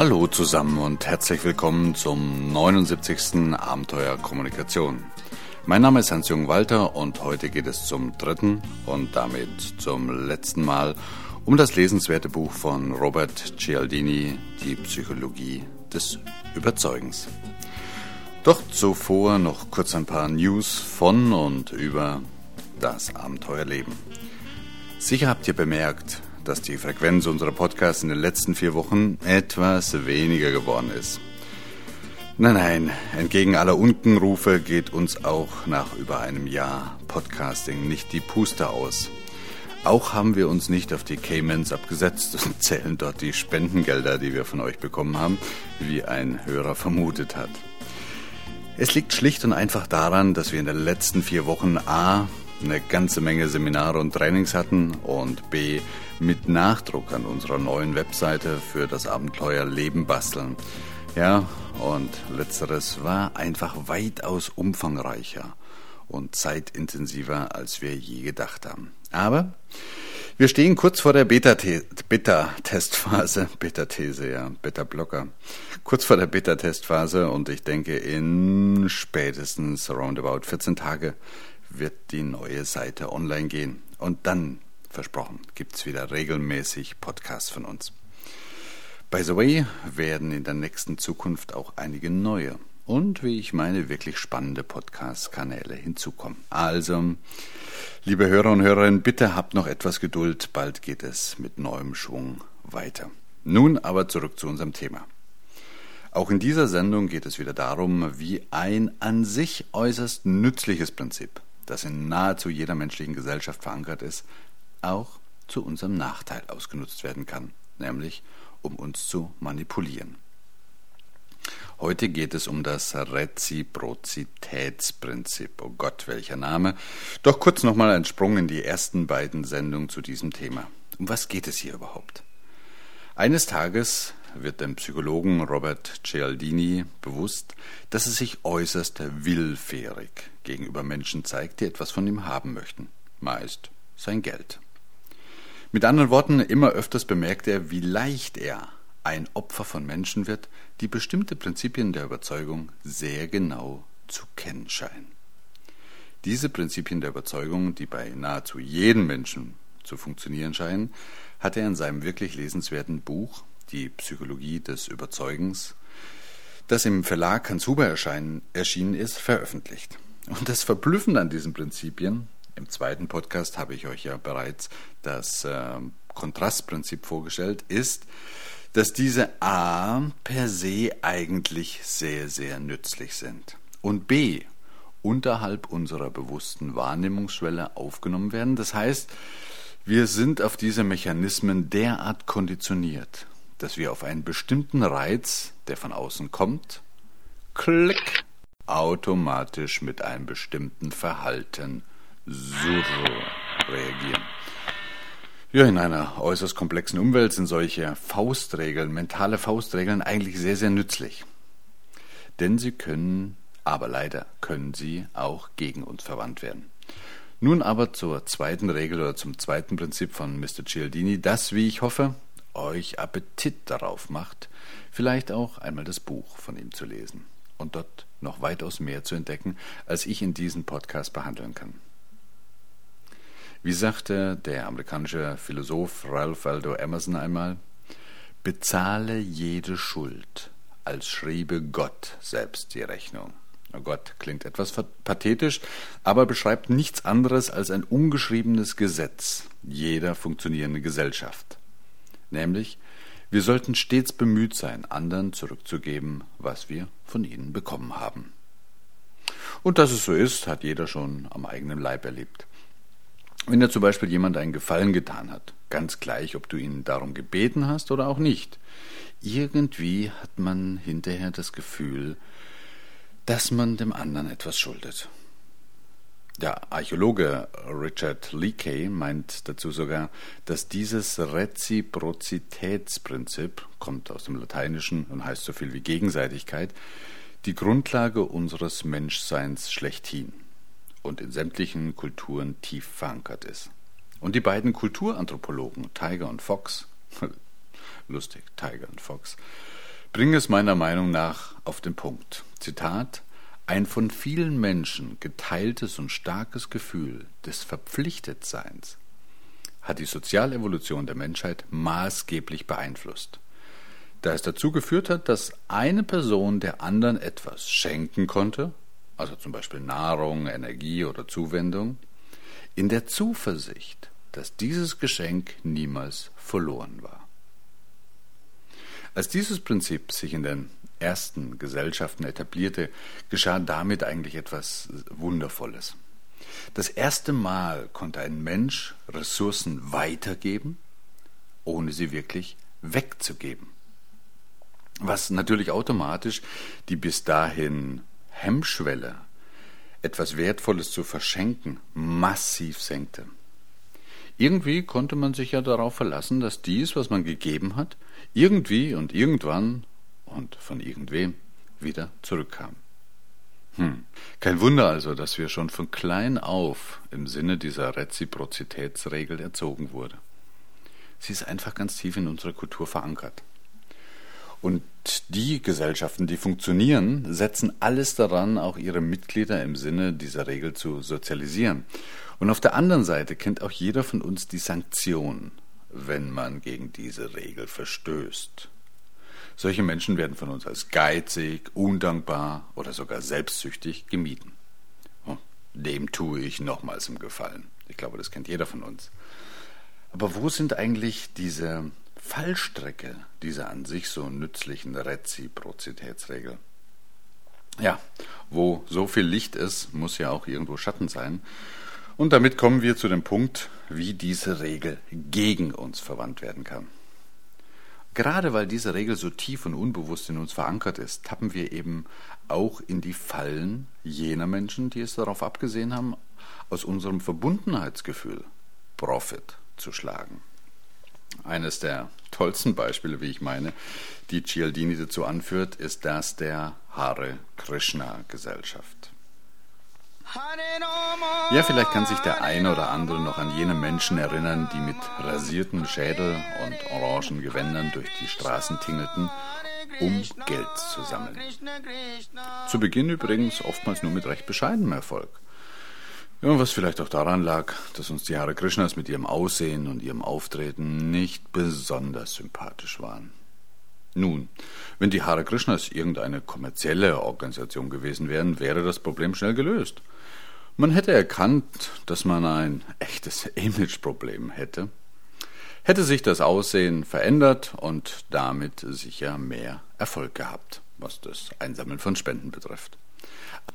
Hallo zusammen und herzlich willkommen zum 79. Abenteuer Kommunikation. Mein Name ist Hans-Jürgen Walter und heute geht es zum dritten und damit zum letzten Mal um das lesenswerte Buch von Robert Cialdini, Die Psychologie des Überzeugens. Doch zuvor noch kurz ein paar News von und über das Abenteuerleben. Sicher habt ihr bemerkt, dass die Frequenz unserer Podcasts in den letzten vier Wochen etwas weniger geworden ist. Nein, nein, entgegen aller Unkenrufe geht uns auch nach über einem Jahr Podcasting nicht die Puste aus. Auch haben wir uns nicht auf die Caymans abgesetzt und zählen dort die Spendengelder, die wir von euch bekommen haben, wie ein Hörer vermutet hat. Es liegt schlicht und einfach daran, dass wir in den letzten vier Wochen A eine ganze Menge Seminare und Trainings hatten und B mit Nachdruck an unserer neuen Webseite für das Abenteuer Leben basteln. Ja, und letzteres war einfach weitaus umfangreicher und zeitintensiver, als wir je gedacht haben. Aber wir stehen kurz vor der Beta-Testphase, Beta-These, ja, Beta-Blocker, kurz vor der Beta-Testphase und ich denke, in spätestens roundabout 14 Tage wird die neue Seite online gehen. Und dann, versprochen, gibt's wieder regelmäßig Podcasts von uns. By the way, werden in der nächsten Zukunft auch einige neue und, wie ich meine, wirklich spannende Podcast-Kanäle hinzukommen. Also, liebe Hörer und Hörerinnen, bitte habt noch etwas Geduld, bald geht es mit neuem Schwung weiter. Nun aber zurück zu unserem Thema. Auch in dieser Sendung geht es wieder darum, wie ein an sich äußerst nützliches Prinzip das in nahezu jeder menschlichen Gesellschaft verankert ist, auch zu unserem Nachteil ausgenutzt werden kann, nämlich um uns zu manipulieren. Heute geht es um das Reziprozitätsprinzip. Oh Gott, welcher Name. Doch kurz nochmal ein Sprung in die ersten beiden Sendungen zu diesem Thema. Um was geht es hier überhaupt? Eines Tages wird dem Psychologen Robert Cialdini bewusst, dass er sich äußerst willfährig gegenüber Menschen zeigt, die etwas von ihm haben möchten, meist sein Geld. Mit anderen Worten, immer öfters bemerkt er, wie leicht er ein Opfer von Menschen wird, die bestimmte Prinzipien der Überzeugung sehr genau zu kennen scheinen. Diese Prinzipien der Überzeugung, die bei nahezu jedem Menschen zu funktionieren scheinen, hat er in seinem wirklich lesenswerten Buch die Psychologie des Überzeugens, das im Verlag Hans Huber erschienen ist, veröffentlicht. Und das Verblüffende an diesen Prinzipien, im zweiten Podcast habe ich euch ja bereits das äh, Kontrastprinzip vorgestellt, ist, dass diese A per se eigentlich sehr, sehr nützlich sind und B unterhalb unserer bewussten Wahrnehmungsschwelle aufgenommen werden. Das heißt, wir sind auf diese Mechanismen derart konditioniert, dass wir auf einen bestimmten Reiz, der von außen kommt, klick, automatisch mit einem bestimmten Verhalten surr reagieren. Ja, in einer äußerst komplexen Umwelt sind solche Faustregeln, mentale Faustregeln eigentlich sehr, sehr nützlich. Denn sie können, aber leider können sie auch gegen uns verwandt werden. Nun aber zur zweiten Regel oder zum zweiten Prinzip von Mr. Cialdini, das, wie ich hoffe, euch Appetit darauf macht, vielleicht auch einmal das Buch von ihm zu lesen und dort noch weitaus mehr zu entdecken, als ich in diesem Podcast behandeln kann. Wie sagte der amerikanische Philosoph Ralph Waldo Emerson einmal, bezahle jede Schuld, als schriebe Gott selbst die Rechnung. Oh Gott, klingt etwas pathetisch, aber beschreibt nichts anderes als ein ungeschriebenes Gesetz jeder funktionierenden Gesellschaft nämlich wir sollten stets bemüht sein, anderen zurückzugeben, was wir von ihnen bekommen haben. Und dass es so ist, hat jeder schon am eigenen Leib erlebt. Wenn dir zum Beispiel jemand einen Gefallen getan hat, ganz gleich, ob du ihn darum gebeten hast oder auch nicht, irgendwie hat man hinterher das Gefühl, dass man dem anderen etwas schuldet. Der Archäologe Richard Leakey meint dazu sogar, dass dieses Reziprozitätsprinzip, kommt aus dem Lateinischen und heißt so viel wie Gegenseitigkeit, die Grundlage unseres Menschseins schlechthin und in sämtlichen Kulturen tief verankert ist. Und die beiden Kulturanthropologen, Tiger und Fox, lustig, Tiger und Fox, bringe es meiner Meinung nach auf den Punkt. Zitat ein von vielen Menschen geteiltes und starkes Gefühl des Verpflichtetseins hat die Sozialevolution der Menschheit maßgeblich beeinflusst, da es dazu geführt hat, dass eine Person der anderen etwas schenken konnte, also zum Beispiel Nahrung, Energie oder Zuwendung, in der Zuversicht, dass dieses Geschenk niemals verloren war. Als dieses Prinzip sich in den ersten Gesellschaften etablierte, geschah damit eigentlich etwas Wundervolles. Das erste Mal konnte ein Mensch Ressourcen weitergeben, ohne sie wirklich wegzugeben. Was natürlich automatisch die bis dahin Hemmschwelle, etwas Wertvolles zu verschenken, massiv senkte. Irgendwie konnte man sich ja darauf verlassen, dass dies, was man gegeben hat, irgendwie und irgendwann und von irgendwem wieder zurückkam. Hm. Kein Wunder also, dass wir schon von klein auf im Sinne dieser Reziprozitätsregel erzogen wurden. Sie ist einfach ganz tief in unserer Kultur verankert. Und die Gesellschaften, die funktionieren, setzen alles daran, auch ihre Mitglieder im Sinne dieser Regel zu sozialisieren. Und auf der anderen Seite kennt auch jeder von uns die Sanktion, wenn man gegen diese Regel verstößt. Solche Menschen werden von uns als geizig, undankbar oder sogar selbstsüchtig gemieden. Oh, dem tue ich nochmals im Gefallen. Ich glaube, das kennt jeder von uns. Aber wo sind eigentlich diese Fallstrecke dieser an sich so nützlichen Reziprozitätsregel? Ja, wo so viel Licht ist, muss ja auch irgendwo Schatten sein. Und damit kommen wir zu dem Punkt, wie diese Regel gegen uns verwandt werden kann. Gerade weil diese Regel so tief und unbewusst in uns verankert ist, tappen wir eben auch in die Fallen jener Menschen, die es darauf abgesehen haben, aus unserem Verbundenheitsgefühl Profit zu schlagen. Eines der tollsten Beispiele, wie ich meine, die Cialdini dazu anführt, ist das der Hare Krishna Gesellschaft. Ja, vielleicht kann sich der eine oder andere noch an jene Menschen erinnern, die mit rasierten Schädel und orangen Gewändern durch die Straßen tingelten, um Geld zu sammeln. Zu Beginn übrigens oftmals nur mit recht bescheidenem Erfolg. Ja, was vielleicht auch daran lag, dass uns die Hare Krishnas mit ihrem Aussehen und ihrem Auftreten nicht besonders sympathisch waren. Nun, wenn die Hare Krishnas irgendeine kommerzielle Organisation gewesen wären, wäre das Problem schnell gelöst. Man hätte erkannt, dass man ein echtes Imageproblem hätte, hätte sich das Aussehen verändert und damit sicher mehr Erfolg gehabt, was das Einsammeln von Spenden betrifft.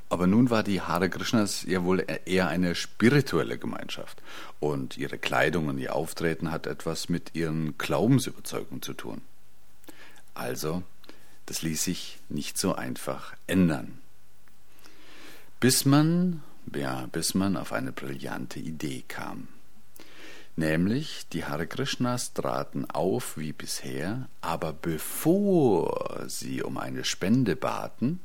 Aber nun war die Hare Krishnas ja wohl eher eine spirituelle Gemeinschaft und ihre Kleidung und ihr Auftreten hat etwas mit ihren Glaubensüberzeugungen zu tun. Also, das ließ sich nicht so einfach ändern. Bis man ja, bis man auf eine brillante Idee kam. Nämlich, die Hare Krishnas traten auf wie bisher, aber bevor sie um eine Spende baten,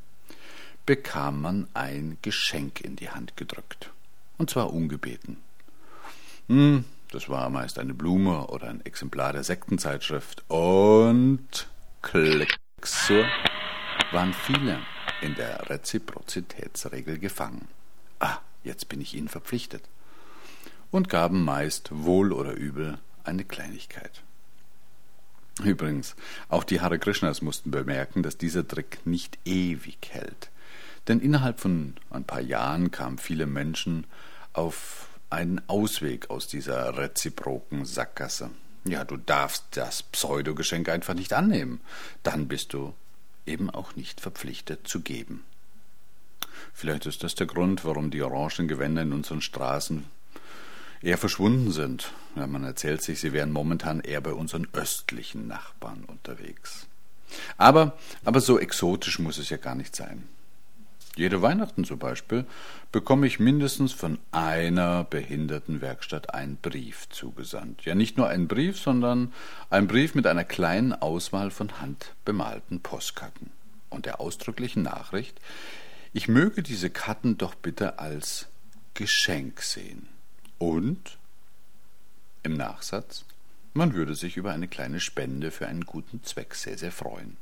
bekam man ein Geschenk in die Hand gedrückt. Und zwar ungebeten. Hm, das war meist eine Blume oder ein Exemplar der Sektenzeitschrift. Und klick, so waren viele in der Reziprozitätsregel gefangen ah, jetzt bin ich ihnen verpflichtet, und gaben meist wohl oder übel eine Kleinigkeit. Übrigens, auch die Hare Krishnas mussten bemerken, dass dieser Trick nicht ewig hält. Denn innerhalb von ein paar Jahren kamen viele Menschen auf einen Ausweg aus dieser reziproken Sackgasse. Ja, du darfst das Pseudogeschenk einfach nicht annehmen. Dann bist du eben auch nicht verpflichtet zu geben. Vielleicht ist das der Grund, warum die orangen Gewänder in unseren Straßen eher verschwunden sind. Ja, man erzählt sich, sie wären momentan eher bei unseren östlichen Nachbarn unterwegs. Aber, aber so exotisch muss es ja gar nicht sein. Jede Weihnachten zum Beispiel bekomme ich mindestens von einer Behindertenwerkstatt einen Brief zugesandt. Ja, nicht nur einen Brief, sondern einen Brief mit einer kleinen Auswahl von handbemalten Postkarten und der ausdrücklichen Nachricht, ich möge diese Karten doch bitte als Geschenk sehen. Und im Nachsatz, man würde sich über eine kleine Spende für einen guten Zweck sehr, sehr freuen.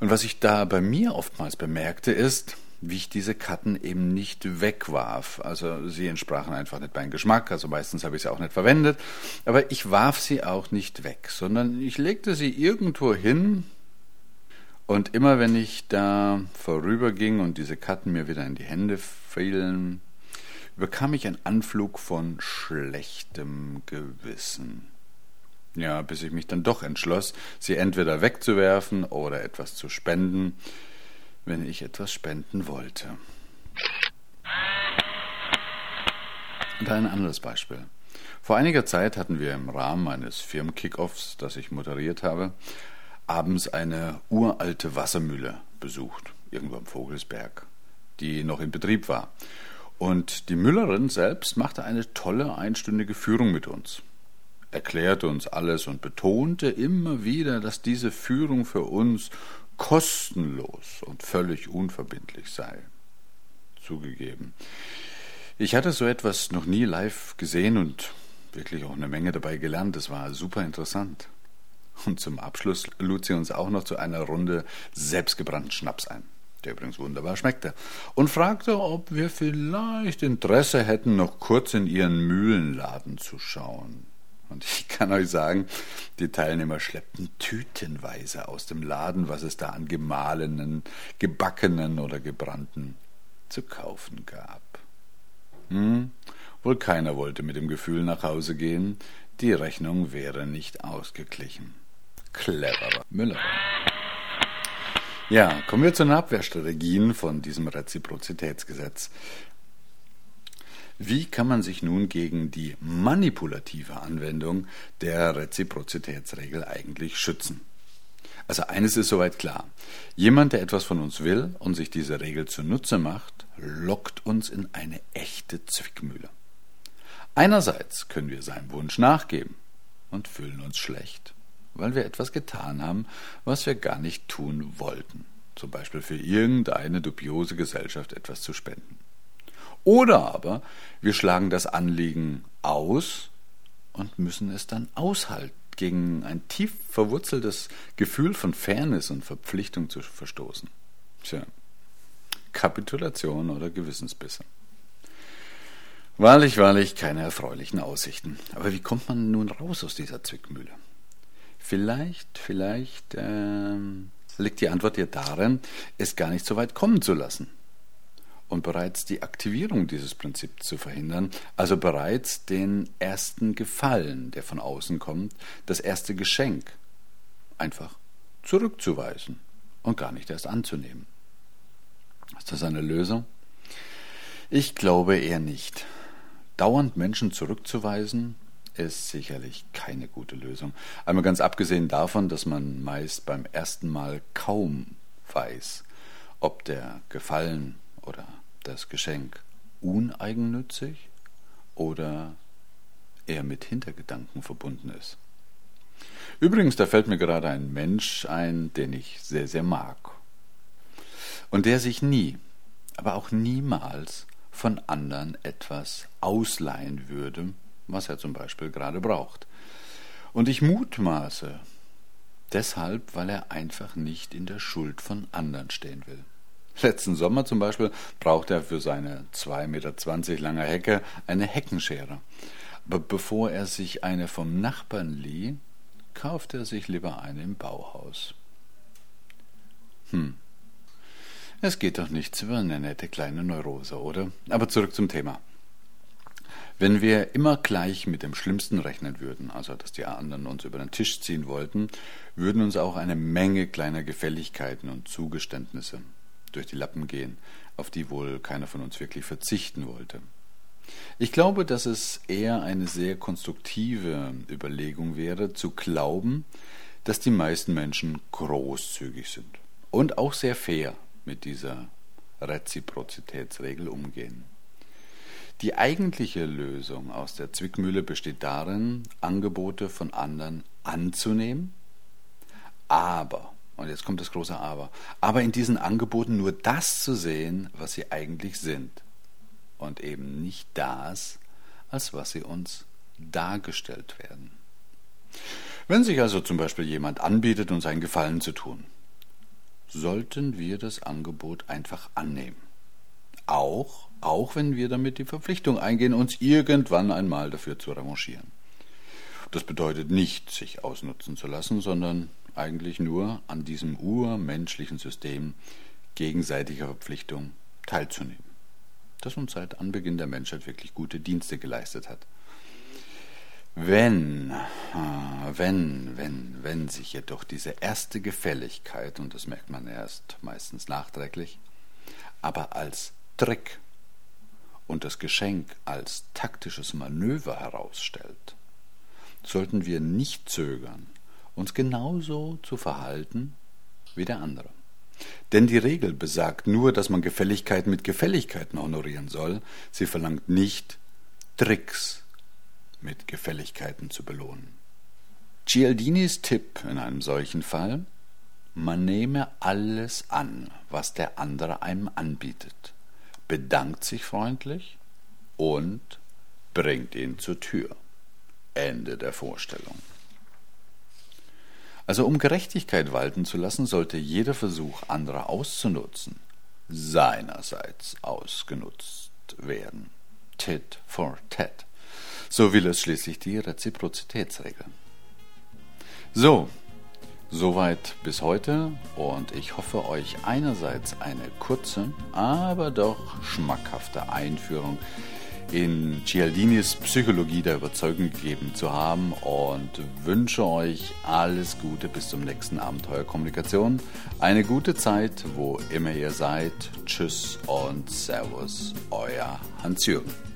Und was ich da bei mir oftmals bemerkte, ist, wie ich diese Karten eben nicht wegwarf. Also sie entsprachen einfach nicht meinem Geschmack, also meistens habe ich sie auch nicht verwendet, aber ich warf sie auch nicht weg, sondern ich legte sie irgendwo hin und immer wenn ich da vorüberging und diese Karten mir wieder in die Hände fielen, bekam ich einen Anflug von schlechtem Gewissen. Ja, bis ich mich dann doch entschloss, sie entweder wegzuwerfen oder etwas zu spenden, wenn ich etwas spenden wollte. Und ein anderes Beispiel. Vor einiger Zeit hatten wir im Rahmen eines Firmenkickoffs, das ich moderiert habe, abends eine uralte Wassermühle besucht, irgendwo am Vogelsberg, die noch in Betrieb war. Und die Müllerin selbst machte eine tolle einstündige Führung mit uns, erklärte uns alles und betonte immer wieder, dass diese Führung für uns kostenlos und völlig unverbindlich sei. Zugegeben. Ich hatte so etwas noch nie live gesehen und wirklich auch eine Menge dabei gelernt. Es war super interessant. Und zum Abschluss lud sie uns auch noch zu einer Runde selbstgebrannten Schnaps ein, der übrigens wunderbar schmeckte, und fragte, ob wir vielleicht Interesse hätten, noch kurz in ihren Mühlenladen zu schauen. Und ich kann euch sagen, die Teilnehmer schleppten tütenweise aus dem Laden, was es da an gemahlenen, gebackenen oder gebrannten zu kaufen gab. Hm, wohl keiner wollte mit dem Gefühl nach Hause gehen, die Rechnung wäre nicht ausgeglichen cleverer Müller. Ja, kommen wir zu den Abwehrstrategien von diesem Reziprozitätsgesetz. Wie kann man sich nun gegen die manipulative Anwendung der Reziprozitätsregel eigentlich schützen? Also eines ist soweit klar. Jemand, der etwas von uns will und sich diese Regel zunutze macht, lockt uns in eine echte Zwickmühle. Einerseits können wir seinem Wunsch nachgeben und fühlen uns schlecht weil wir etwas getan haben, was wir gar nicht tun wollten, zum Beispiel für irgendeine dubiose Gesellschaft etwas zu spenden. Oder aber wir schlagen das Anliegen aus und müssen es dann aushalten, gegen ein tief verwurzeltes Gefühl von Fairness und Verpflichtung zu verstoßen. Tja, Kapitulation oder Gewissensbisse. Wahrlich, wahrlich keine erfreulichen Aussichten. Aber wie kommt man nun raus aus dieser Zwickmühle? Vielleicht, vielleicht ähm, liegt die Antwort ja darin, es gar nicht so weit kommen zu lassen und bereits die Aktivierung dieses Prinzips zu verhindern, also bereits den ersten Gefallen, der von außen kommt, das erste Geschenk, einfach zurückzuweisen und gar nicht erst anzunehmen. Ist das eine Lösung? Ich glaube eher nicht. Dauernd Menschen zurückzuweisen ist sicherlich keine gute Lösung. Einmal ganz abgesehen davon, dass man meist beim ersten Mal kaum weiß, ob der Gefallen oder das Geschenk uneigennützig oder eher mit Hintergedanken verbunden ist. Übrigens, da fällt mir gerade ein Mensch ein, den ich sehr, sehr mag. Und der sich nie, aber auch niemals von anderen etwas ausleihen würde, was er zum Beispiel gerade braucht. Und ich mutmaße deshalb, weil er einfach nicht in der Schuld von anderen stehen will. Letzten Sommer zum Beispiel brauchte er für seine 2,20 Meter lange Hecke eine Heckenschere. Aber bevor er sich eine vom Nachbarn lieh, kaufte er sich lieber eine im Bauhaus. Hm. Es geht doch nichts über eine nette kleine Neurose, oder? Aber zurück zum Thema. Wenn wir immer gleich mit dem Schlimmsten rechnen würden, also dass die anderen uns über den Tisch ziehen wollten, würden uns auch eine Menge kleiner Gefälligkeiten und Zugeständnisse durch die Lappen gehen, auf die wohl keiner von uns wirklich verzichten wollte. Ich glaube, dass es eher eine sehr konstruktive Überlegung wäre, zu glauben, dass die meisten Menschen großzügig sind und auch sehr fair mit dieser Reziprozitätsregel umgehen. Die eigentliche Lösung aus der Zwickmühle besteht darin, Angebote von anderen anzunehmen, aber, und jetzt kommt das große Aber, aber in diesen Angeboten nur das zu sehen, was sie eigentlich sind und eben nicht das, als was sie uns dargestellt werden. Wenn sich also zum Beispiel jemand anbietet, uns einen Gefallen zu tun, sollten wir das Angebot einfach annehmen. Auch, auch wenn wir damit die Verpflichtung eingehen, uns irgendwann einmal dafür zu revanchieren. Das bedeutet nicht, sich ausnutzen zu lassen, sondern eigentlich nur an diesem urmenschlichen System gegenseitiger Verpflichtung teilzunehmen, das uns seit Anbeginn der Menschheit wirklich gute Dienste geleistet hat. Wenn, ah, wenn, wenn, wenn sich jedoch diese erste Gefälligkeit, und das merkt man erst meistens nachträglich, aber als Trick und das Geschenk als taktisches Manöver herausstellt, sollten wir nicht zögern, uns genauso zu verhalten wie der andere. Denn die Regel besagt nur, dass man Gefälligkeiten mit Gefälligkeiten honorieren soll. Sie verlangt nicht, Tricks mit Gefälligkeiten zu belohnen. Cialdinis Tipp in einem solchen Fall, man nehme alles an, was der andere einem anbietet, bedankt sich freundlich und bringt ihn zur Tür. Ende der Vorstellung. Also um Gerechtigkeit walten zu lassen, sollte jeder Versuch, andere auszunutzen, seinerseits ausgenutzt werden. Tit for tat. So will es schließlich die Reziprozitätsregel. So, soweit bis heute und ich hoffe euch einerseits eine kurze, aber doch schmackhafte Einführung in Cialdinis Psychologie der Überzeugung gegeben zu haben und wünsche euch alles Gute bis zum nächsten Abenteuer Kommunikation. Eine gute Zeit, wo immer ihr seid. Tschüss und Servus, euer Hans-Jürgen.